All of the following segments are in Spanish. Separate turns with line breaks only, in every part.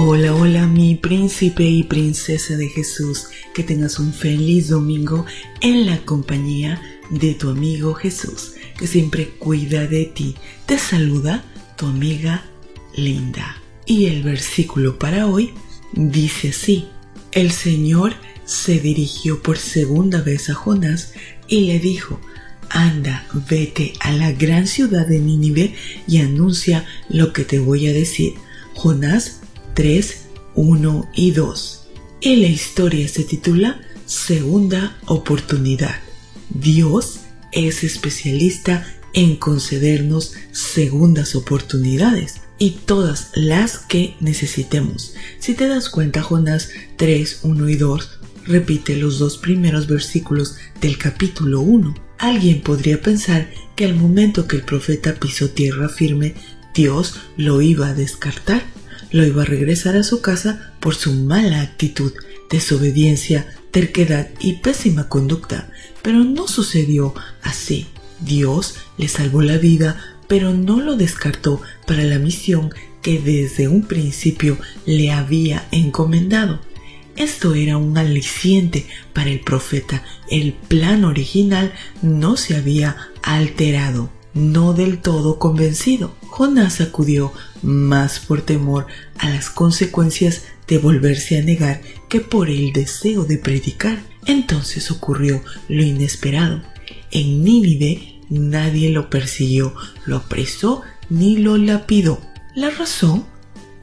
Hola, hola mi príncipe y princesa de Jesús, que tengas un feliz domingo en la compañía de tu amigo Jesús, que siempre cuida de ti. Te saluda tu amiga Linda. Y el versículo para hoy dice así, el Señor se dirigió por segunda vez a Jonás y le dijo, anda, vete a la gran ciudad de Nínive y anuncia lo que te voy a decir. Jonás 3, 1 y 2. Y la historia se titula Segunda Oportunidad. Dios es especialista en concedernos segundas oportunidades y todas las que necesitemos. Si te das cuenta, Jonás 3, 1 y 2 repite los dos primeros versículos del capítulo 1. Alguien podría pensar que al momento que el profeta pisó tierra firme, Dios lo iba a descartar lo iba a regresar a su casa por su mala actitud, desobediencia, terquedad y pésima conducta. Pero no sucedió así. Dios le salvó la vida, pero no lo descartó para la misión que desde un principio le había encomendado. Esto era un aliciente para el profeta. El plan original no se había alterado no del todo convencido. Jonás acudió más por temor a las consecuencias de volverse a negar que por el deseo de predicar. Entonces ocurrió lo inesperado. En Nínive nadie lo persiguió, lo apresó ni lo lapidó. La razón,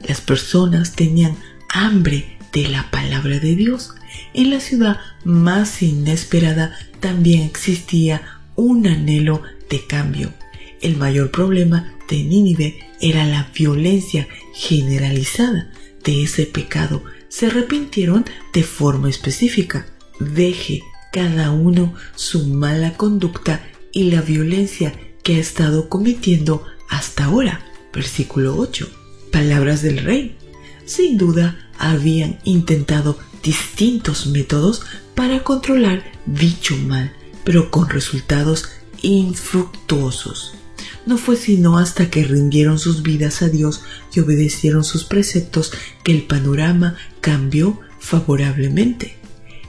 las personas tenían hambre de la palabra de Dios. En la ciudad más inesperada también existía un anhelo de cambio. El mayor problema de Nínive era la violencia generalizada de ese pecado. Se arrepintieron de forma específica. Deje cada uno su mala conducta y la violencia que ha estado cometiendo hasta ahora. Versículo 8. Palabras del rey. Sin duda habían intentado distintos métodos para controlar dicho mal, pero con resultados infructuosos. No fue sino hasta que rindieron sus vidas a Dios y obedecieron sus preceptos que el panorama cambió favorablemente.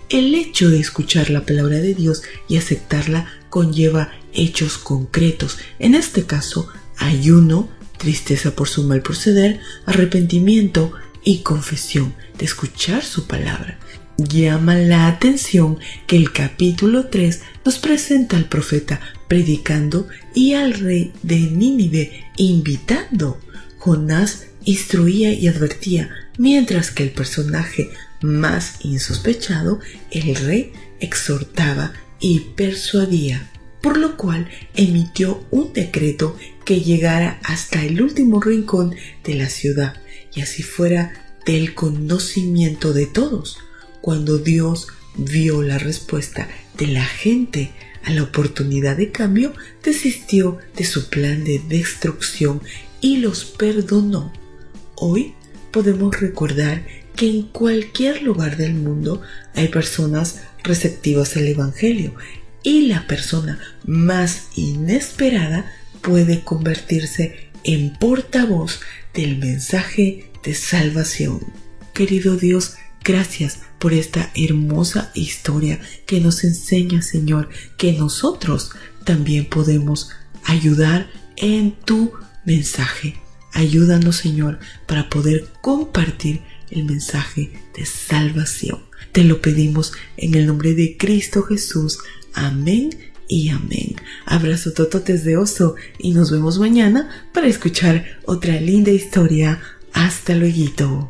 El hecho de escuchar la palabra de Dios y aceptarla conlleva hechos concretos, en este caso ayuno, tristeza por su mal proceder, arrepentimiento y confesión de escuchar su palabra. Llama la atención que el capítulo 3 nos presenta al profeta predicando y al rey de Nínive invitando. Jonás instruía y advertía, mientras que el personaje más insospechado, el rey, exhortaba y persuadía, por lo cual emitió un decreto que llegara hasta el último rincón de la ciudad y así fuera del conocimiento de todos cuando Dios vio la respuesta de la gente a la oportunidad de cambio, desistió de su plan de destrucción y los perdonó. Hoy podemos recordar que en cualquier lugar del mundo hay personas receptivas al Evangelio y la persona más inesperada puede convertirse en portavoz del mensaje de salvación. Querido Dios, Gracias por esta hermosa historia que nos enseña, Señor, que nosotros también podemos ayudar en tu mensaje. Ayúdanos, Señor, para poder compartir el mensaje de salvación. Te lo pedimos en el nombre de Cristo Jesús. Amén y amén. Abrazo tototes de oso y nos vemos mañana para escuchar otra linda historia. Hasta luego.